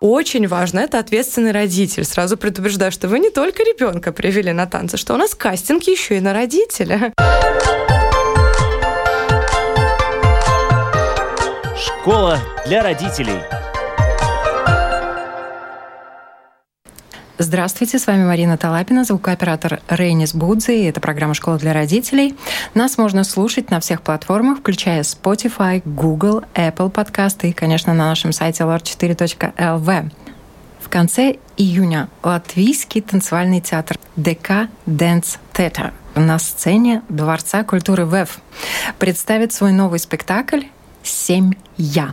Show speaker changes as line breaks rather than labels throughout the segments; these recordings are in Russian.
очень важно, это ответственный родитель. Сразу предупреждаю, что вы не только ребенка привели на танцы, что у нас кастинг еще и на родителя.
Школа для родителей.
Здравствуйте, с вами Марина Талапина, звукооператор Рейнис Будзи, и это программа «Школа для родителей». Нас можно слушать на всех платформах, включая Spotify, Google, Apple подкасты и, конечно, на нашем сайте lr4.lv. В конце июня Латвийский танцевальный театр ДК Dance Theater на сцене Дворца культуры ВЭФ представит свой новый спектакль «Семь я».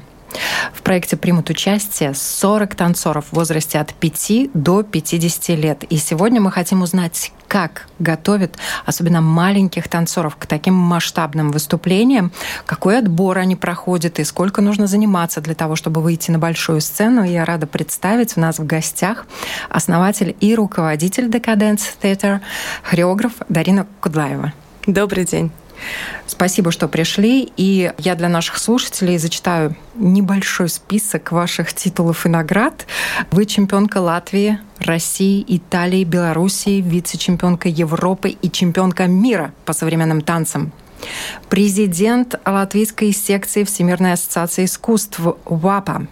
В проекте примут участие 40 танцоров в возрасте от 5 до 50 лет. И сегодня мы хотим узнать, как готовят особенно маленьких танцоров к таким масштабным выступлениям, какой отбор они проходят и сколько нужно заниматься для того, чтобы выйти на большую сцену. Я рада представить у нас в гостях основатель и руководитель Decadence Theater, хореограф Дарина Кудлаева.
Добрый день.
Спасибо, что пришли. И я для наших слушателей зачитаю небольшой список ваших титулов и наград. Вы чемпионка Латвии, России, Италии, Белоруссии, вице-чемпионка Европы и чемпионка мира по современным танцам президент латвийской секции Всемирной ассоциации искусств ВАПА,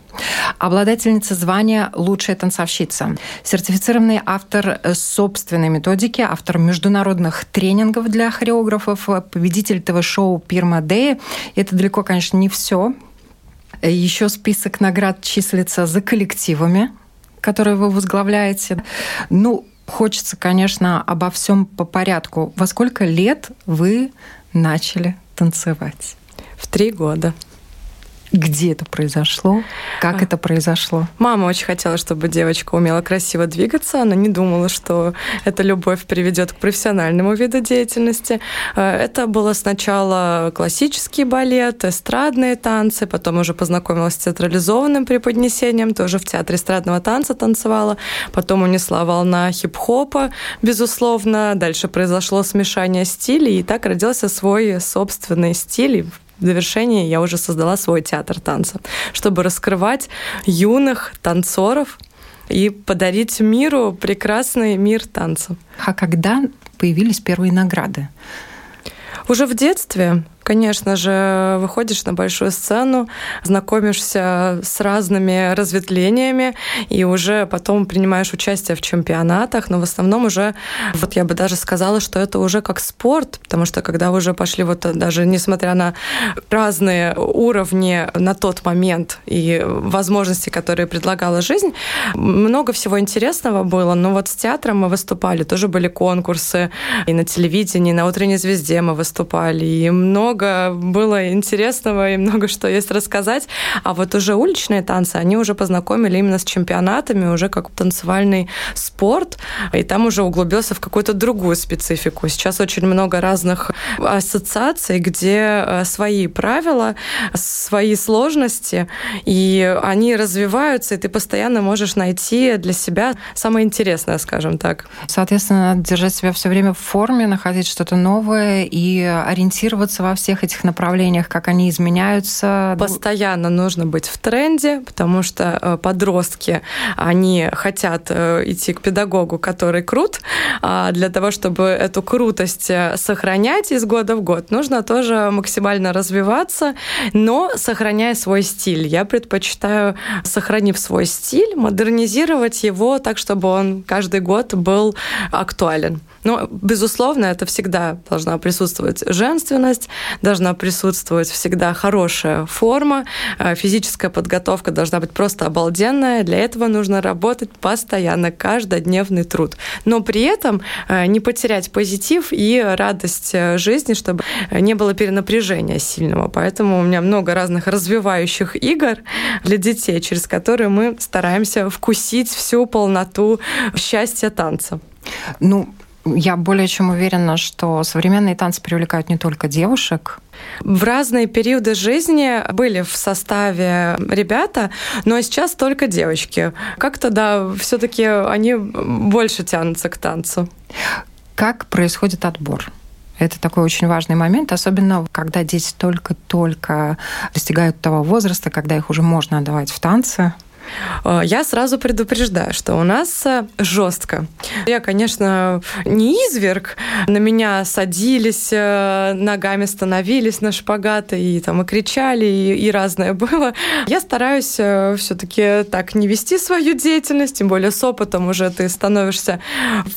обладательница звания «Лучшая танцовщица», сертифицированный автор собственной методики, автор международных тренингов для хореографов, победитель ТВ-шоу «Пирма Дэй». Это далеко, конечно, не все. Еще список наград числится за коллективами, которые вы возглавляете. Ну, хочется, конечно, обо всем по порядку. Во сколько лет вы начали танцевать?
В три года.
Где это произошло? Как а. это произошло?
Мама очень хотела, чтобы девочка умела красиво двигаться. Она не думала, что эта любовь приведет к профессиональному виду деятельности. Э, это было сначала классический балет, эстрадные танцы, потом уже познакомилась с театрализованным преподнесением, тоже в театре эстрадного танца танцевала, потом унесла волна хип-хопа, безусловно. Дальше произошло смешание стилей, и так родился свой собственный стиль, в завершении я уже создала свой театр танца, чтобы раскрывать юных танцоров и подарить миру прекрасный мир танца.
А когда появились первые награды?
Уже в детстве Конечно же, выходишь на большую сцену, знакомишься с разными разветвлениями и уже потом принимаешь участие в чемпионатах, но в основном уже, вот я бы даже сказала, что это уже как спорт, потому что когда уже пошли вот даже несмотря на разные уровни на тот момент и возможности, которые предлагала жизнь, много всего интересного было, но вот с театром мы выступали, тоже были конкурсы. И на телевидении, и на «Утренней звезде» мы выступали, и много много было интересного и много что есть рассказать. А вот уже уличные танцы, они уже познакомили именно с чемпионатами, уже как танцевальный спорт, и там уже углубился в какую-то другую специфику. Сейчас очень много разных ассоциаций, где э, свои правила, свои сложности, и они развиваются, и ты постоянно можешь найти для себя самое интересное, скажем так.
Соответственно, надо держать себя все время в форме, находить что-то новое и ориентироваться во всех всех этих направлениях, как они изменяются?
Постоянно нужно быть в тренде, потому что э, подростки, они хотят э, идти к педагогу, который крут, а для того, чтобы эту крутость э, сохранять из года в год, нужно тоже максимально развиваться, но сохраняя свой стиль. Я предпочитаю, сохранив свой стиль, модернизировать его так, чтобы он каждый год был актуален. Но, безусловно, это всегда должна присутствовать женственность, должна присутствовать всегда хорошая форма, э, физическая подготовка должна быть просто обалденная. Для этого нужно работать постоянно, каждодневный труд. Но при этом э, не потерять позитив и радость э, жизни, чтобы не было перенапряжения сильного. Поэтому у меня много разных развивающих игр для детей, через которые мы стараемся вкусить всю полноту счастья танца.
Ну, я более чем уверена, что современные танцы привлекают не только девушек.
В разные периоды жизни были в составе ребята, но сейчас только девочки. Как-то, да, все таки они больше тянутся к танцу.
Как происходит отбор? Это такой очень важный момент, особенно когда дети только-только достигают того возраста, когда их уже можно отдавать в танцы.
Э, я сразу предупреждаю, что у нас э, жестко. Я, конечно, не изверг. На меня садились, э, ногами становились на шпагаты и там и кричали, и, и разное было. Я стараюсь все-таки так не вести свою деятельность, тем более с опытом уже ты становишься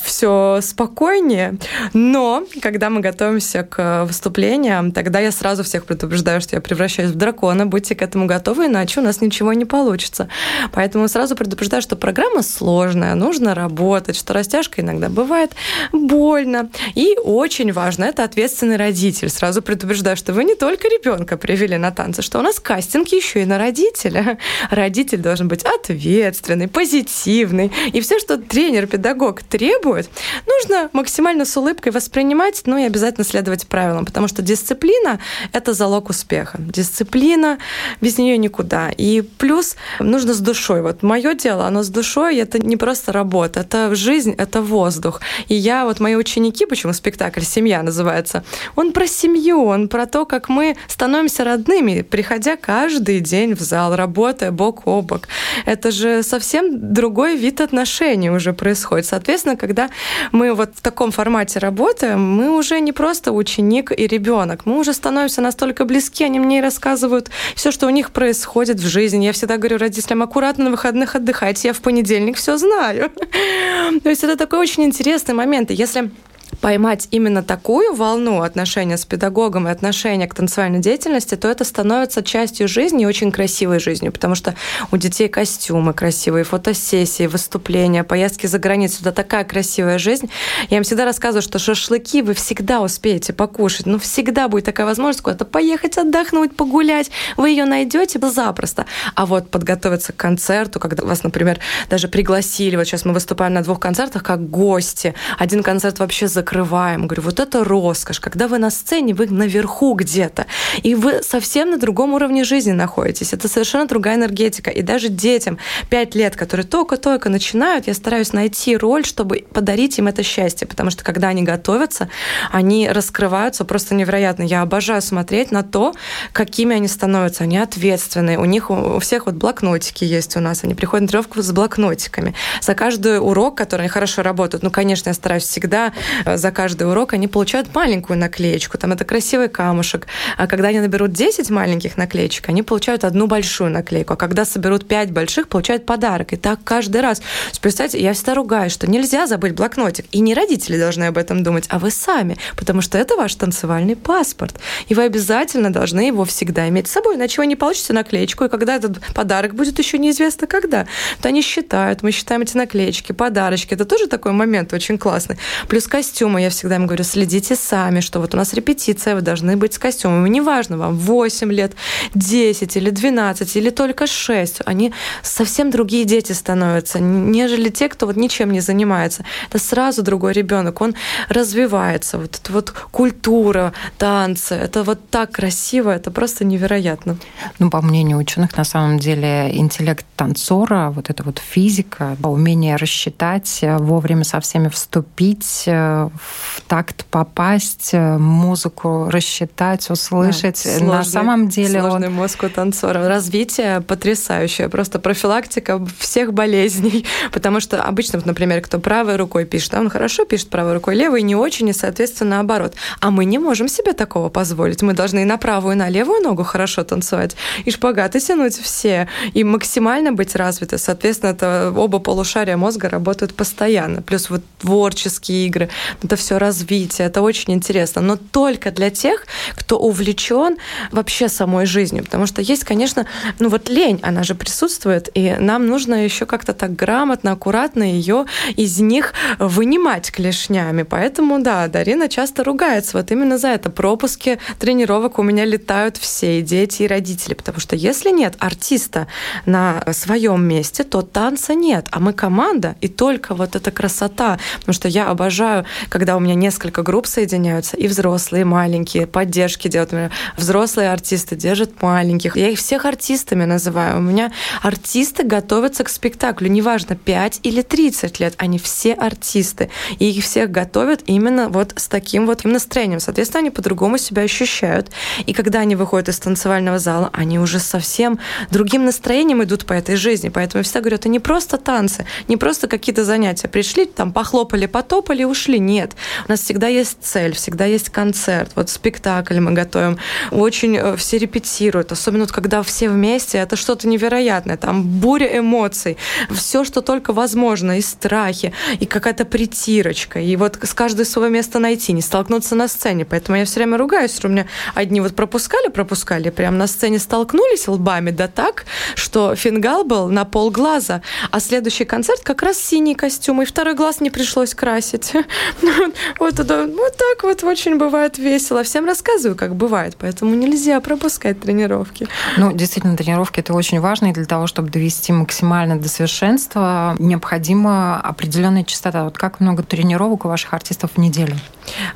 все спокойнее. Но когда мы готовимся к выступлениям, тогда я сразу всех предупреждаю, что я превращаюсь в дракона, будьте к этому готовы, иначе у нас ничего не получится. Поэтому сразу предупреждаю, что программа сложная, нужно работать, что растяжка иногда бывает больно. И очень важно, это ответственный родитель. Сразу предупреждаю, что вы не только ребенка привели на танцы, что у нас кастинг еще и на родителя. Родитель должен быть ответственный, позитивный. И все, что тренер-педагог требует, нужно максимально с улыбкой воспринимать, ну и обязательно следовать правилам, потому что дисциплина – это залог успеха. Дисциплина, без нее никуда. И плюс нужно с душой. Вот мое дело, оно с душой, это не просто работа, это жизнь, это воздух. И я, вот мои ученики, почему спектакль «Семья» называется, он про семью, он про то, как мы становимся родными, приходя каждый день в зал, работая бок о бок. Это же совсем другой вид отношений уже происходит. Соответственно, когда мы вот в таком формате работаем, мы уже не просто ученик и ребенок, мы уже становимся настолько близки, они мне рассказывают все, что у них происходит в жизни. Я всегда говорю родителям, аккуратно на выходных отдыхайте, я в понедельник все знаю. То есть это такой очень интересный момент. И если поймать именно такую волну отношения с педагогом и отношения к танцевальной деятельности, то это становится частью жизни и очень красивой жизнью, потому что у детей костюмы красивые, фотосессии, выступления, поездки за границу. Это такая красивая жизнь. Я им всегда рассказываю, что шашлыки вы всегда успеете покушать. Ну, всегда будет такая возможность куда-то поехать, отдохнуть, погулять. Вы ее найдете запросто. А вот подготовиться к концерту, когда вас, например, даже пригласили, вот сейчас мы выступаем на двух концертах как гости. Один концерт вообще закрыт закрываем. Говорю, вот это роскошь. Когда вы на сцене, вы наверху где-то. И вы совсем на другом уровне жизни находитесь. Это совершенно другая энергетика. И даже детям 5 лет, которые только-только начинают, я стараюсь найти роль, чтобы подарить им это счастье. Потому что когда они готовятся, они раскрываются просто невероятно. Я обожаю смотреть на то, какими они становятся. Они ответственные. У них у всех вот блокнотики есть у нас. Они приходят на тренировку с блокнотиками. За каждый урок, который они хорошо работают, ну, конечно, я стараюсь всегда э, за каждый урок они получают маленькую наклеечку, там это красивый камушек. А когда они наберут 10 маленьких наклеечек, они получают одну большую наклейку. А когда соберут 5 больших, получают подарок. И так каждый раз. Представьте, я всегда ругаю, что нельзя забыть блокнотик. И не родители должны об этом думать, а вы сами. Потому что это ваш танцевальный паспорт. И вы обязательно должны его всегда иметь с собой, иначе вы не получите наклеечку. И когда этот подарок будет еще неизвестно когда. То они считают, мы считаем эти наклеечки, подарочки. Это тоже такой момент очень классный. Плюс костюм костюмы, я всегда им говорю, следите сами, что вот у нас репетиция, вы должны быть с костюмами. Неважно вам 8 лет, 10 или 12, или только 6. Они совсем другие дети становятся, нежели те, кто вот ничем не занимается. Это сразу другой ребенок, он развивается. Вот эта вот культура, танцы, это вот так красиво, это просто невероятно.
Ну, по мнению ученых, на самом деле интеллект танцора, вот эта вот физика, умение рассчитать, вовремя со всеми вступить, в такт попасть, э, музыку рассчитать, услышать. Да,
сложный,
На самом деле
сложный он... мозг у танцора. Развитие потрясающее, просто профилактика всех болезней, потому что обычно, например, кто правой рукой пишет, он хорошо пишет правой рукой, левой не очень, и, соответственно, наоборот. А мы не можем себе такого позволить. Мы должны и на правую, и на левую ногу хорошо танцевать, и шпагаты тянуть все, и максимально быть развиты. Соответственно, это оба полушария мозга работают постоянно. Плюс вот творческие игры, это все развитие, это очень интересно, но только для тех, кто увлечен вообще самой жизнью, потому что есть, конечно, ну вот лень, она же присутствует, и нам нужно еще как-то так грамотно, аккуратно ее из них вынимать клешнями, поэтому, да, Дарина часто ругается вот именно за это. Пропуски тренировок у меня летают все, и дети, и родители, потому что если нет артиста на своем месте, то танца нет, а мы команда, и только вот эта красота, потому что я обожаю как когда у меня несколько групп соединяются, и взрослые, и маленькие, поддержки делают. Взрослые артисты держат маленьких. Я их всех артистами называю. У меня артисты готовятся к спектаклю. Неважно, 5 или 30 лет. Они все артисты. И их всех готовят именно вот с таким вот настроением. Соответственно, они по-другому себя ощущают. И когда они выходят из танцевального зала, они уже совсем другим настроением идут по этой жизни. Поэтому я всегда говорю, это не просто танцы, не просто какие-то занятия. Пришли, там похлопали, потопали, ушли. Нет. У нас всегда есть цель, всегда есть концерт. Вот спектакль мы готовим. Очень э, все репетируют. Особенно вот когда все вместе, это что-то невероятное. Там буря эмоций. Все, что только возможно. И страхи, и какая-то притирочка. И вот с каждой свое место найти, не столкнуться на сцене. Поэтому я все время ругаюсь, что у меня одни вот пропускали, пропускали, прям на сцене столкнулись лбами, да так, что фингал был на пол глаза, а следующий концерт как раз синий костюм, и второй глаз не пришлось красить. Вот, туда, вот так вот очень бывает весело. Всем рассказываю, как бывает, поэтому нельзя пропускать тренировки.
Ну, действительно, тренировки это очень важно, и для того, чтобы довести максимально до совершенства, необходима определенная частота. Вот как много тренировок у ваших артистов в неделю?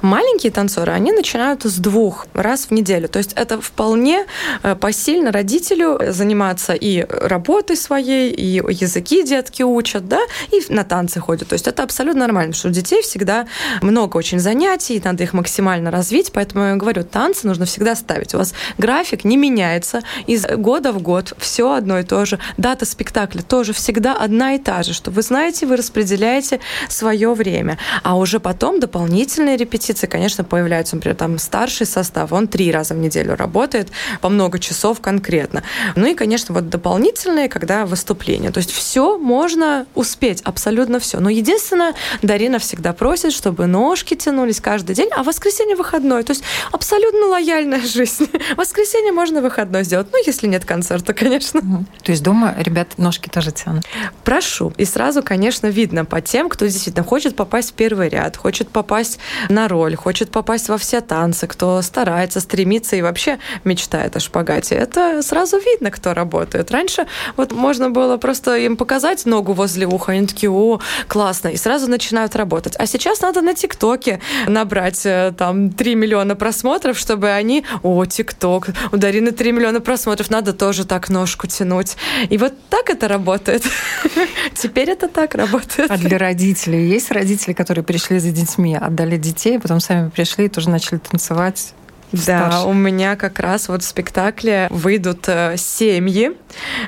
Маленькие танцоры, они начинают с двух раз в неделю. То есть это вполне э, посильно родителю заниматься и работой своей, и языки детки учат, да, и на танцы ходят. То есть это абсолютно нормально, что у детей всегда много очень занятий, надо их максимально развить, поэтому я говорю, танцы нужно всегда ставить. У вас график не меняется из года в год, все одно и то же. Дата спектакля тоже всегда одна и та же, что вы знаете, вы распределяете свое время. А уже потом дополнительные репетиции, конечно, появляются, например, там старший состав, он три раза в неделю работает, по много часов конкретно. Ну и, конечно, вот дополнительные, когда выступления. То есть все можно успеть, абсолютно все. Но единственное, Дарина всегда просит, чтобы ножки тянулись каждый день, а воскресенье выходной. То есть абсолютно лояльная жизнь. Воскресенье можно выходной сделать, ну, если нет концерта, конечно.
То есть дома ребят ножки тоже тянут?
Прошу. И сразу, конечно, видно по тем, кто действительно хочет попасть в первый ряд, хочет попасть на роль, хочет попасть во все танцы, кто старается, стремится и вообще мечтает о шпагате. Это сразу видно, кто работает. Раньше вот можно было просто им показать ногу возле уха, они такие, о, классно, и сразу начинают работать. А сейчас надо на ТикТоке набрать э, там 3 миллиона просмотров, чтобы они, о, ТикТок, у Дарины 3 миллиона просмотров, надо тоже так ножку тянуть. И вот так это работает. Теперь это так работает.
А для родителей есть родители, которые пришли за детьми, отдали детей, потом сами пришли и тоже начали танцевать?
Да, старше. у меня как раз вот в спектакле выйдут э, семьи,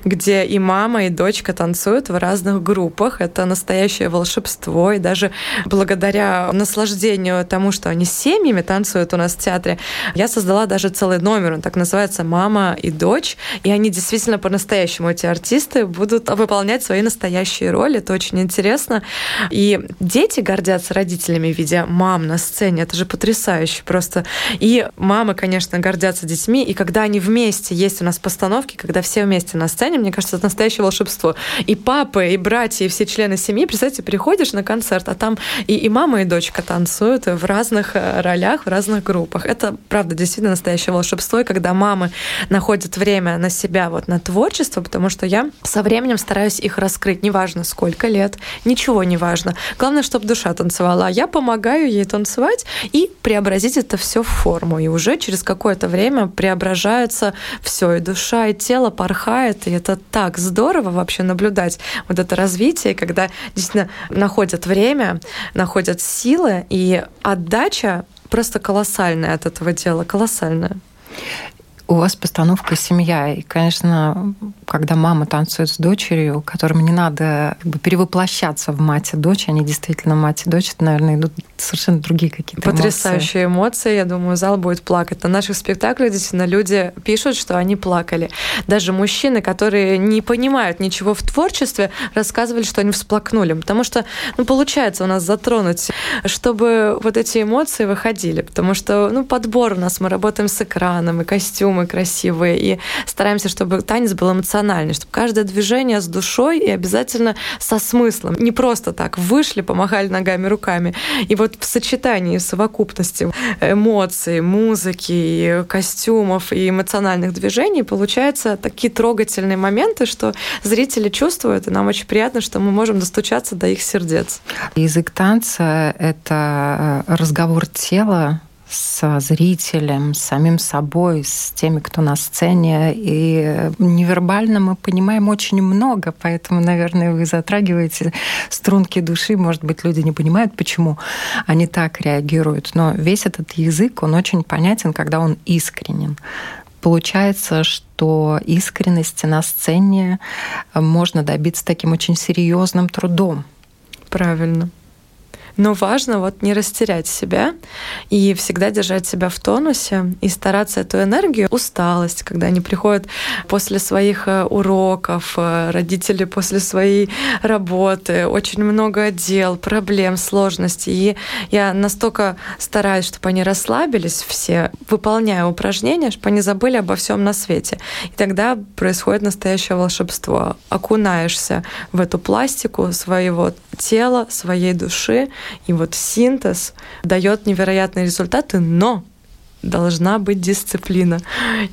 где и мама, и дочка танцуют в разных группах. Это настоящее волшебство. И даже благодаря наслаждению тому, что они с семьями танцуют у нас в театре, я создала даже целый номер. Он так называется «Мама и дочь». И они действительно по-настоящему, эти артисты, будут выполнять свои настоящие роли. Это очень интересно. И дети гордятся родителями, видя мам на сцене. Это же потрясающе просто. И мама мамы, конечно, гордятся детьми, и когда они вместе, есть у нас постановки, когда все вместе на сцене, мне кажется, это настоящее волшебство. И папы, и братья, и все члены семьи, представьте, приходишь на концерт, а там и, и мама, и дочка танцуют в разных э, ролях, в разных группах. Это, правда, действительно настоящее волшебство, и когда мамы находят время на себя, вот на творчество, потому что я со временем стараюсь их раскрыть, неважно сколько лет, ничего не важно. Главное, чтобы душа танцевала, а я помогаю ей танцевать и преобразить это все в форму. И уже уже через какое-то время преображается все, и душа, и тело порхает, и это так здорово вообще наблюдать вот это развитие, когда действительно находят время, находят силы, и отдача просто колоссальная от этого дела, колоссальная.
У вас постановка «Семья». И, конечно, когда мама танцует с дочерью, которым не надо как бы, перевоплощаться в мать и дочь, они действительно мать и дочь, это, наверное, идут совершенно другие какие-то
Потрясающие эмоции. эмоции. Я думаю, зал будет плакать. На наших спектаклях действительно люди пишут, что они плакали. Даже мужчины, которые не понимают ничего в творчестве, рассказывали, что они всплакнули. Потому что, ну, получается у нас затронуть, чтобы вот эти эмоции выходили. Потому что, ну, подбор у нас, мы работаем с экраном и костюм костюмы красивые, и стараемся, чтобы танец был эмоциональный, чтобы каждое движение с душой и обязательно со смыслом. Не просто так вышли, помахали ногами, руками. И вот в сочетании, в совокупности эмоций, музыки, костюмов и эмоциональных движений получаются такие трогательные моменты, что зрители чувствуют, и нам очень приятно, что мы можем достучаться до их сердец.
Язык танца — это э, разговор тела с зрителем, с самим собой, с теми, кто на сцене. И невербально мы понимаем очень много, поэтому, наверное, вы затрагиваете струнки души. Может быть, люди не понимают, почему они так реагируют. Но весь этот язык, он очень понятен, когда он искренен. Получается, что искренности на сцене можно добиться таким очень серьезным трудом.
Правильно. Но важно вот не растерять себя и всегда держать себя в тонусе и стараться эту энергию, усталость, когда они приходят после своих э, уроков, э, родители после своей работы, очень много дел, проблем, сложностей. И я настолько стараюсь, чтобы они расслабились все, выполняя упражнения, чтобы они забыли обо всем на свете. И тогда происходит настоящее волшебство. Окунаешься в эту пластику своего тела, своей души, и вот синтез дает невероятные результаты, но должна быть дисциплина.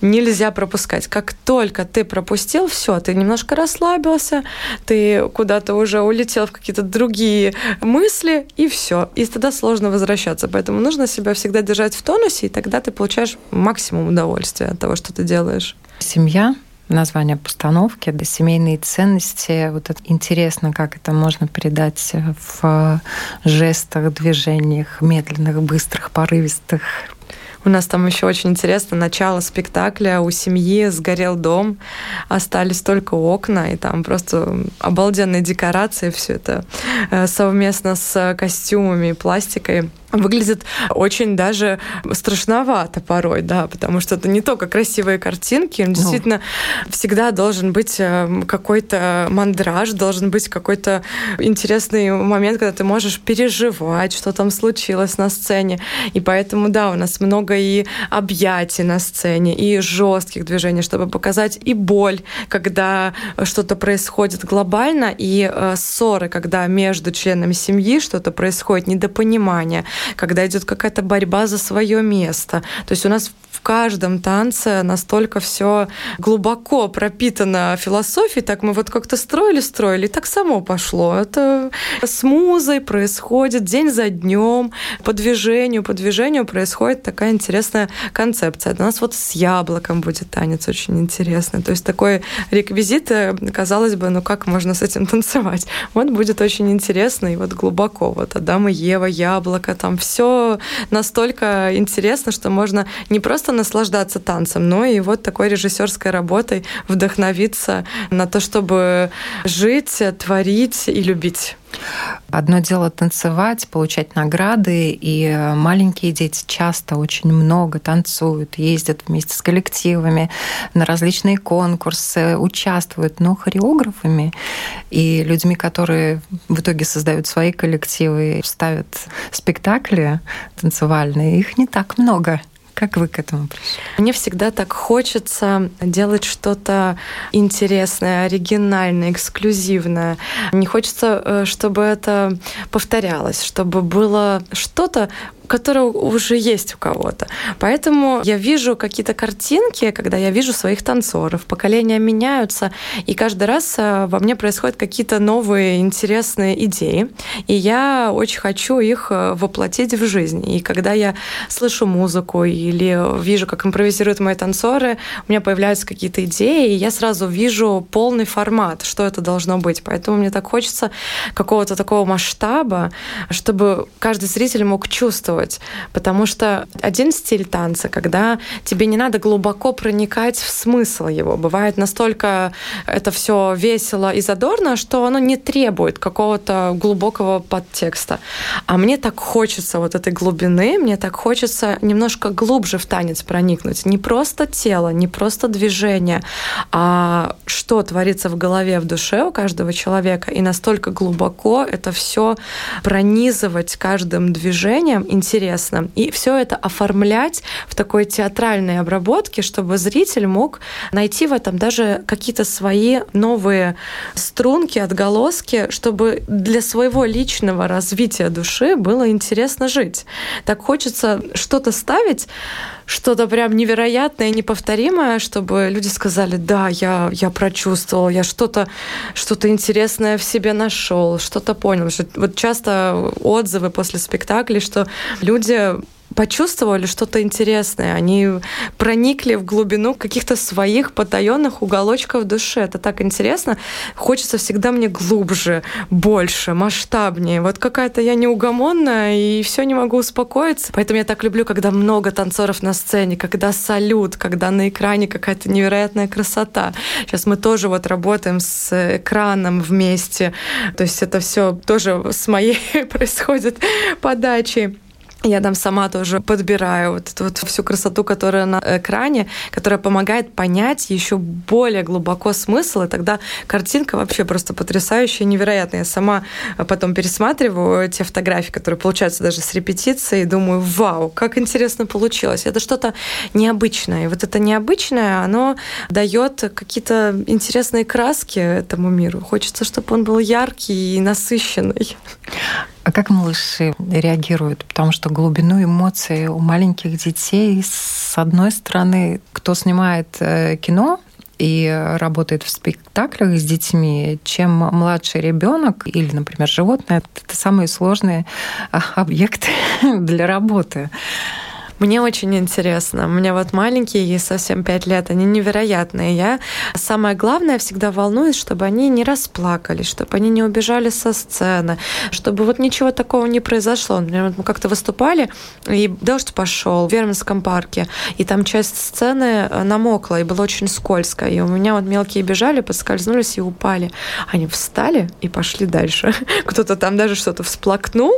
Нельзя пропускать. Как только ты пропустил, все, ты немножко расслабился, ты куда-то уже улетел в какие-то другие мысли, и все. И тогда сложно возвращаться. Поэтому нужно себя всегда держать в тонусе, и тогда ты получаешь максимум удовольствия от того, что ты делаешь.
Семья название постановки, да, семейные ценности. Вот это интересно, как это можно передать в жестах, движениях, медленных, быстрых, порывистых.
У нас там еще очень интересно начало спектакля. У семьи сгорел дом, остались только окна, и там просто обалденные декорации, все это э, совместно с костюмами и пластикой выглядит очень даже страшновато порой, да, потому что это не только красивые картинки, ну. действительно всегда должен быть э, какой-то мандраж, должен быть какой-то интересный момент, когда ты можешь переживать, что там случилось на сцене. И поэтому, да, у нас много и объятий на сцене, и жестких движений, чтобы показать и боль, когда что-то происходит глобально, и э, ссоры, когда между членами семьи что-то происходит, недопонимание когда идет какая-то борьба за свое место. То есть у нас в каждом танце настолько все глубоко пропитано философией, так мы вот как-то строили, строили, и так само пошло. Это с музой происходит день за днем, по движению, по движению происходит такая интересная концепция. У нас вот с яблоком будет танец очень интересный. То есть такой реквизит, э, казалось бы, ну как можно с этим танцевать? Вот будет очень интересно и вот глубоко. Вот Адам и Ева, яблоко, там все настолько интересно, что можно не просто просто наслаждаться танцем, но и вот такой режиссерской работой вдохновиться на то, чтобы жить, творить и любить.
Одно дело танцевать, получать награды, и маленькие дети часто очень много танцуют, ездят вместе с коллективами на различные конкурсы, участвуют, но хореографами и людьми, которые в итоге создают свои коллективы, ставят спектакли танцевальные, их не так много. Как вы к этому пришли?
Мне всегда так хочется делать что-то интересное, оригинальное, эксклюзивное. Не хочется, э, чтобы это повторялось, чтобы было что-то которая уже есть у кого-то. Поэтому я вижу какие-то картинки, когда я вижу своих танцоров, поколения меняются, и каждый раз э, во мне происходят какие-то новые интересные идеи, и я очень хочу их э, воплотить в жизнь. И когда я слышу музыку или вижу, как импровизируют мои танцоры, у меня появляются какие-то идеи, и я сразу вижу полный формат, что это должно быть. Поэтому мне так хочется какого-то такого масштаба, чтобы каждый зритель мог чувствовать. Потому что один стиль танца, когда тебе не надо глубоко проникать в смысл его. Бывает настолько это все весело и задорно, что оно не требует какого-то глубокого подтекста. А мне так хочется вот этой глубины, мне так хочется немножко глубже в танец проникнуть. Не просто тело, не просто движение, а что творится в голове, в душе у каждого человека. И настолько глубоко это все пронизывать каждым движением, интересно. И все это оформлять в такой театральной обработке, чтобы зритель мог найти в этом даже какие-то свои новые струнки, отголоски, чтобы для своего личного развития души было интересно жить. Так хочется что-то ставить, что-то прям невероятное, неповторимое, чтобы люди сказали, да, я, я прочувствовал, я что-то что интересное в себе нашел, что-то понял. Вот часто отзывы после спектаклей, что люди почувствовали что-то интересное, они проникли в глубину каких-то своих потаенных уголочков души. Это так интересно. Хочется всегда мне глубже, больше, масштабнее. Вот какая-то я неугомонная и все не могу успокоиться. Поэтому я так люблю, когда много танцоров на сцене, когда салют, когда на экране какая-то невероятная красота. Сейчас мы тоже вот работаем с экраном вместе. То есть это все тоже с моей происходит подачей. Я там сама тоже подбираю вот эту вот всю красоту, которая на экране, которая помогает понять еще более глубоко смысл, и тогда картинка вообще просто потрясающая, невероятная. Я сама потом пересматриваю те фотографии, которые получаются даже с репетицией, и думаю, вау, как интересно получилось. Это что-то необычное. И вот это необычное, оно дает какие-то интересные краски этому миру. Хочется, чтобы он был яркий и насыщенный.
А как малыши реагируют? Потому что глубину эмоций у маленьких детей, с одной стороны, кто снимает э, кино, и работает в спектаклях с детьми, чем младший ребенок или, например, животное, это самые сложные а, объекты для работы.
Мне очень интересно. У меня вот маленькие, ей совсем 5 лет, они невероятные. Я самое главное всегда волнуюсь, чтобы они не расплакались, чтобы они не убежали со сцены, чтобы вот ничего такого не произошло. Например, мы как-то выступали, и дождь пошел в Верминском парке, и там часть сцены э, намокла, и было очень скользко. И у меня вот мелкие бежали, подскользнулись и упали. Они встали и пошли дальше. Кто-то там даже что-то всплакнул,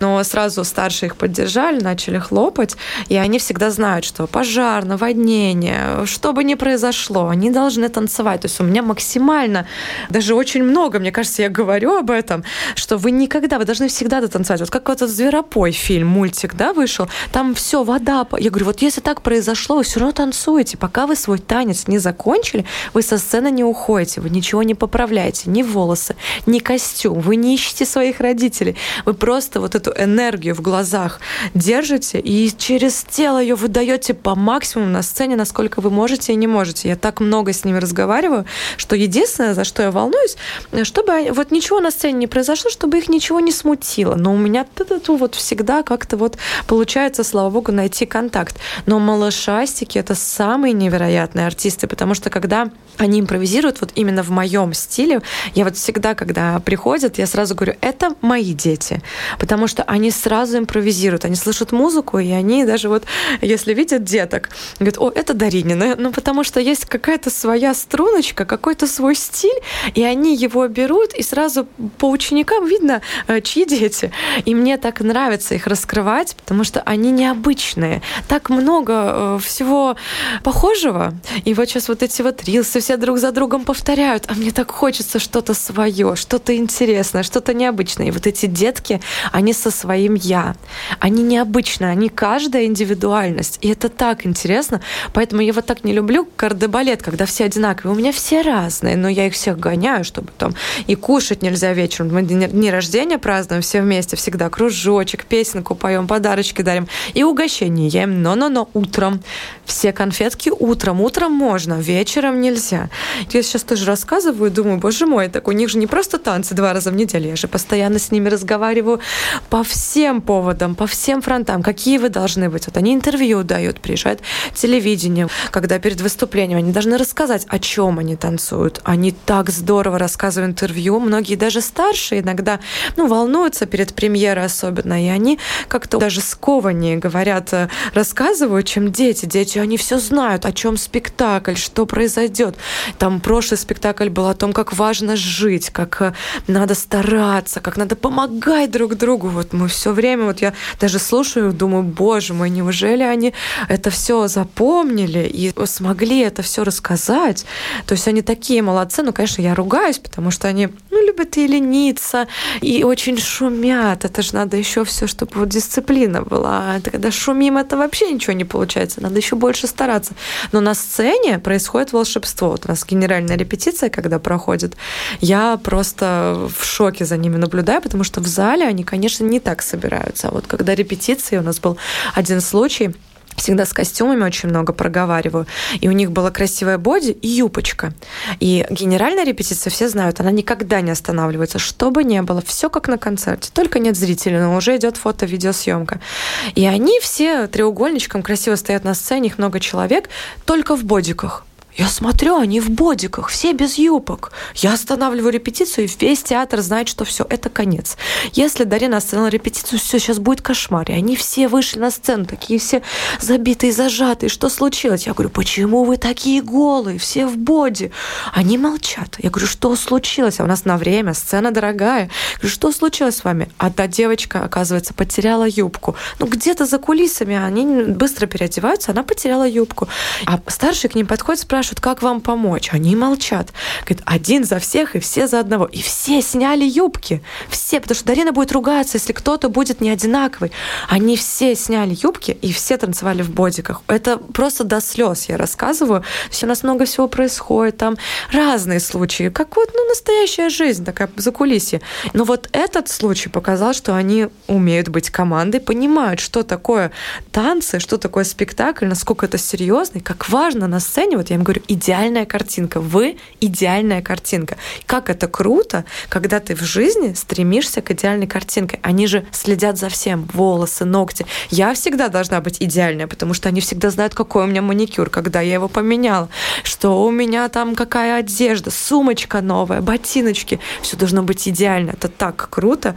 но сразу старшие их поддержали, начали хлопать. И они всегда знают, что пожар, наводнение, что бы ни произошло, они должны танцевать. То есть у меня максимально, даже очень много, мне кажется, я говорю об этом, что вы никогда, вы должны всегда танцевать. Вот как вот этот «Зверопой» фильм, мультик, да, вышел, там все, вода. Я говорю, вот если так произошло, вы все равно танцуете. Пока вы свой танец не закончили, вы со сцены не уходите, вы ничего не поправляете, ни волосы, ни костюм, вы не ищете своих родителей. Вы просто вот эту энергию в глазах держите, и через через тело ее вы даете по максимуму на сцене, насколько вы можете и не можете. Я так много с ними разговариваю, что единственное, за что я волнуюсь, чтобы вот ничего на сцене не произошло, чтобы их ничего не смутило. Но у меня вот всегда как-то вот получается, слава богу, найти контакт. Но малышастики — это самые невероятные артисты, потому что когда они импровизируют вот именно в моем стиле. Я вот всегда, когда приходят, я сразу говорю, это мои дети, потому что они сразу импровизируют, они слышат музыку, и они даже вот, если видят деток, говорят, о, это Даринина, ну потому что есть какая-то своя струночка, какой-то свой стиль, и они его берут, и сразу по ученикам видно, э, чьи дети. И мне так нравится их раскрывать, потому что они необычные. Так много э, всего похожего. И вот сейчас вот эти вот рилсы, все друг за другом повторяют, а мне так хочется что-то свое, что-то интересное, что-то необычное. И вот эти детки, они со своим «я». Они необычные, они каждая индивидуальность. И это так интересно. Поэтому я вот так не люблю кардебалет, когда все одинаковые. У меня все разные, но я их всех гоняю, чтобы там и кушать нельзя вечером. Мы дни рождения празднуем все вместе, всегда кружочек, песенку поем, подарочки дарим. И угощение ем, но-но-но, утром. Все конфетки утром. Утром можно, вечером нельзя. Я сейчас тоже рассказываю, думаю, боже мой, так у них же не просто танцы два раза в неделю, я же постоянно с ними разговариваю по всем поводам, по всем фронтам, какие вы должны быть. Вот они интервью дают, приезжают телевидение, когда перед выступлением они должны рассказать, о чем они танцуют. Они так здорово рассказывают интервью, многие даже старшие иногда, ну, волнуются перед премьерой особенно, и они как-то даже скованнее говорят, э, рассказывают, чем дети. Дети, они все знают, о чем спектакль, что произойдет. Там прошлый спектакль был о том, как важно жить, как э, надо стараться, как надо помогать друг другу. Вот мы все время, вот я даже слушаю, думаю, боже мой, думаю, неужели они это все запомнили и смогли это все рассказать? То есть они такие молодцы, ну, конечно, я ругаюсь, потому что они, ну, любят и лениться, и очень шумят. Это же надо еще все, чтобы вот дисциплина была. А когда шумим, это вообще ничего не получается. Надо еще больше стараться. Но на сцене происходит волшебство. Вот у нас генеральная репетиция, когда проходит, я просто в шоке за ними наблюдаю, потому что в зале они, конечно, не так собираются. А вот когда репетиции, у нас был один случай, всегда с костюмами очень много проговариваю. И у них была красивая боди и юбочка. И генеральная репетиция, все знают, она никогда не останавливается, что бы ни было, все как на концерте. Только нет зрителей, но уже идет фото-видеосъемка. И они все треугольничком красиво стоят на сцене, их много человек, только в бодиках. Я смотрю, они в бодиках, все без юбок. Я останавливаю репетицию, и весь театр знает, что все, это конец. Если Дарина остановила репетицию, все, сейчас будет кошмар. И они все вышли на сцену, такие все забитые, зажатые. Что случилось? Я говорю, почему вы такие голые, все в боди? Они молчат. Я говорю, что случилось? А у нас на время, сцена дорогая. Я говорю, что случилось с вами? А та девочка, оказывается, потеряла юбку. Ну, где-то за кулисами они быстро переодеваются, она потеряла юбку. А старший к ним подходит, спрашивает, спрашивают, как вам помочь. Они молчат. Говорит, один за всех и все за одного. И все сняли юбки. Все, потому что Дарина будет ругаться, если кто-то будет не одинаковый. Они все сняли юбки и все танцевали в бодиках. Это просто до слез я рассказываю. То у нас много всего происходит, там разные случаи, как вот ну, настоящая жизнь, такая за кулисье. Но вот этот случай показал, что они умеют быть командой, понимают, что такое танцы, что такое спектакль, насколько это серьезно, и как важно на сцене, вот я им говорю, говорю, идеальная картинка. Вы идеальная картинка. Как это круто, когда ты в жизни стремишься к идеальной картинке. Они же следят за всем. Волосы, ногти. Я всегда должна быть идеальная, потому что они всегда знают, какой у меня маникюр, когда я его поменяла, что у меня там какая одежда, сумочка новая, ботиночки. Все должно быть идеально. Это так круто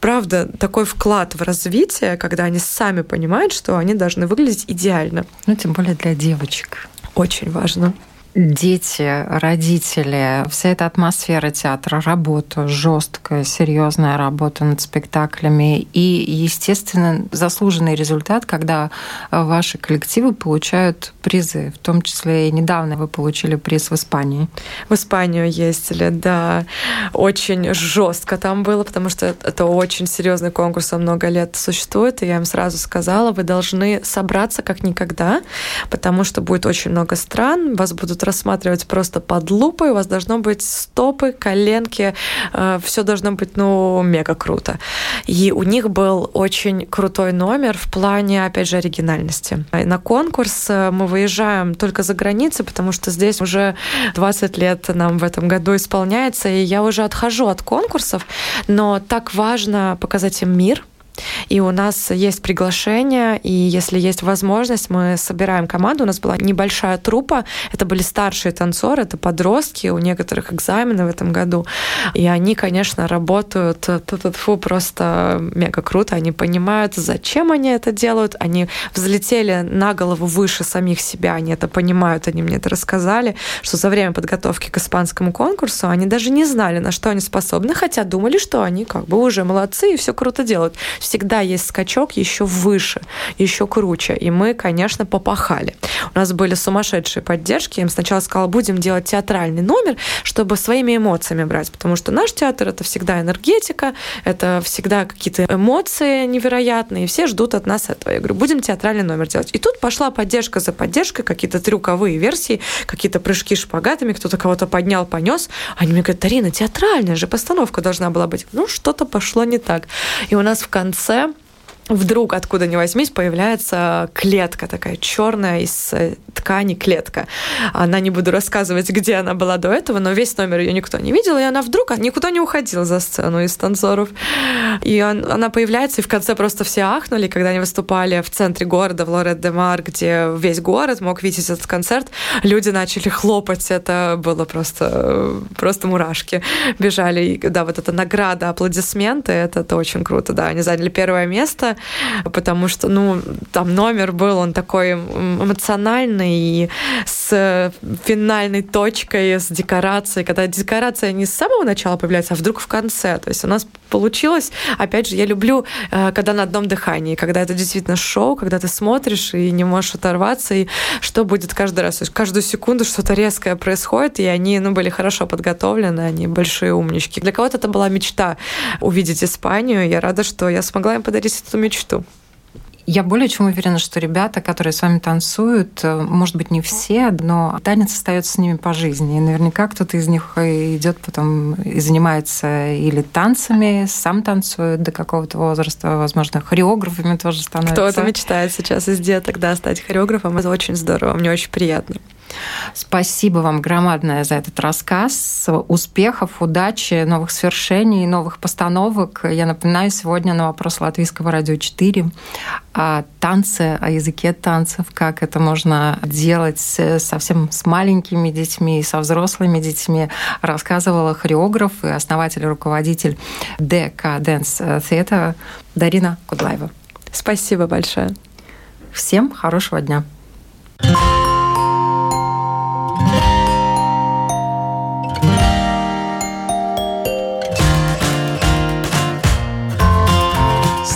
правда, такой вклад в развитие, когда они сами понимают, что они должны выглядеть идеально.
Ну, тем более для девочек
очень важно
дети, родители, вся эта атмосфера театра, работа, жесткая, серьезная работа над спектаклями и, естественно, заслуженный результат, когда ваши коллективы получают призы, в том числе и недавно вы получили приз в Испании.
В Испанию ездили, да. Очень жестко там было, потому что это очень серьезный конкурс, он много лет существует, и я им сразу сказала, вы должны собраться как никогда, потому что будет очень много стран, вас будут будут рассматривать просто под лупой, у вас должно быть стопы, коленки, э, все должно быть, ну, мега круто. И у них был очень крутой номер в плане, опять же, оригинальности. На конкурс э, мы выезжаем только за границей, потому что здесь уже 20 лет нам в этом году исполняется, и я уже отхожу от конкурсов, но так важно показать им мир, и у нас есть приглашение, и если есть возможность, мы собираем команду. У нас была небольшая трупа, это были старшие танцоры, это подростки, у некоторых экзамены в этом году. И они, конечно, работают фу, просто мега круто. Они понимают, зачем они это делают. Они взлетели на голову выше самих себя, они это понимают, они мне это рассказали, что за время подготовки к испанскому конкурсу они даже не знали, на что они способны, хотя думали, что они как бы уже молодцы и все круто делают всегда есть скачок еще выше, еще круче. И мы, конечно, попахали. У нас были сумасшедшие поддержки. Я им сначала сказала, будем делать театральный номер, чтобы своими эмоциями брать, потому что наш театр — это всегда энергетика, это всегда какие-то эмоции невероятные, и все ждут от нас этого. Я говорю, будем театральный номер делать. И тут пошла поддержка за поддержкой, какие-то трюковые версии, какие-то прыжки шпагатами, кто-то кого-то поднял, понес. Они мне говорят, Тарина, театральная же постановка должна была быть. Ну, что-то пошло не так. И у нас в конце конце вдруг откуда ни возьмись появляется клетка такая черная из э, ткани клетка. Она не буду рассказывать, где она была до этого, но весь номер ее никто не видел, и она вдруг никуда не уходила за сцену из танцоров. И она появляется, и в конце просто все ахнули, когда они выступали в центре города, в Лорет де Мар, где весь город мог видеть этот концерт. Люди начали хлопать, это было просто, просто мурашки бежали. Да, вот эта награда, аплодисменты, это, это очень круто, да. Они заняли первое место, потому что, ну, там номер был, он такой эмоциональный и с финальной точкой, с декорацией, когда декорация не с самого начала появляется, а вдруг в конце. То есть у нас получилось, опять же, я люблю, э, когда на одном дыхании, когда это действительно шоу, когда ты смотришь и не можешь оторваться, и что будет каждый раз. То есть каждую секунду что-то резкое происходит, и они ну, были хорошо подготовлены, они большие умнички. Для кого-то это была мечта увидеть Испанию. Я рада, что я смогла им подарить эту мечту.
Я более чем уверена, что ребята, которые с вами танцуют, э, может быть, не все, но танец остается с ними по жизни. И наверняка кто-то из них идет потом и занимается или танцами, сам танцует до какого-то возраста, возможно, хореографами тоже становится.
Кто-то мечтает сейчас из деток, да, стать хореографом. Это очень здорово, мне очень приятно.
Спасибо вам громадное за этот рассказ. Успехов, удачи, новых свершений, новых постановок. Я напоминаю, сегодня на вопрос Латвийского радио 4 о танце, о языке танцев, как это можно делать совсем с маленькими детьми и со взрослыми детьми, рассказывала хореограф и основатель и руководитель ДК Dance Theater Дарина Кудлаева.
Спасибо большое.
Всем хорошего дня.